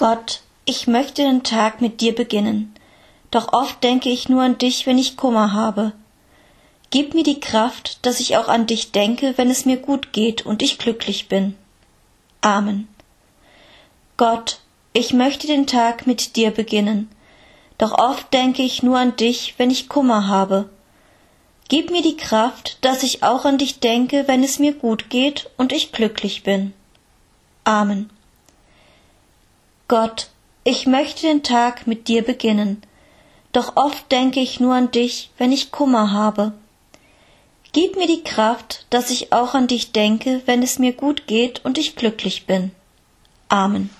Gott, ich möchte den Tag mit dir beginnen, doch oft denke ich nur an dich, wenn ich Kummer habe. Gib mir die Kraft, dass ich auch an dich denke, wenn es mir gut geht und ich glücklich bin. Amen. Gott, ich möchte den Tag mit dir beginnen, doch oft denke ich nur an dich, wenn ich Kummer habe. Gib mir die Kraft, dass ich auch an dich denke, wenn es mir gut geht und ich glücklich bin. Amen. Gott, ich möchte den Tag mit dir beginnen, doch oft denke ich nur an dich, wenn ich Kummer habe. Gib mir die Kraft, dass ich auch an dich denke, wenn es mir gut geht und ich glücklich bin. Amen.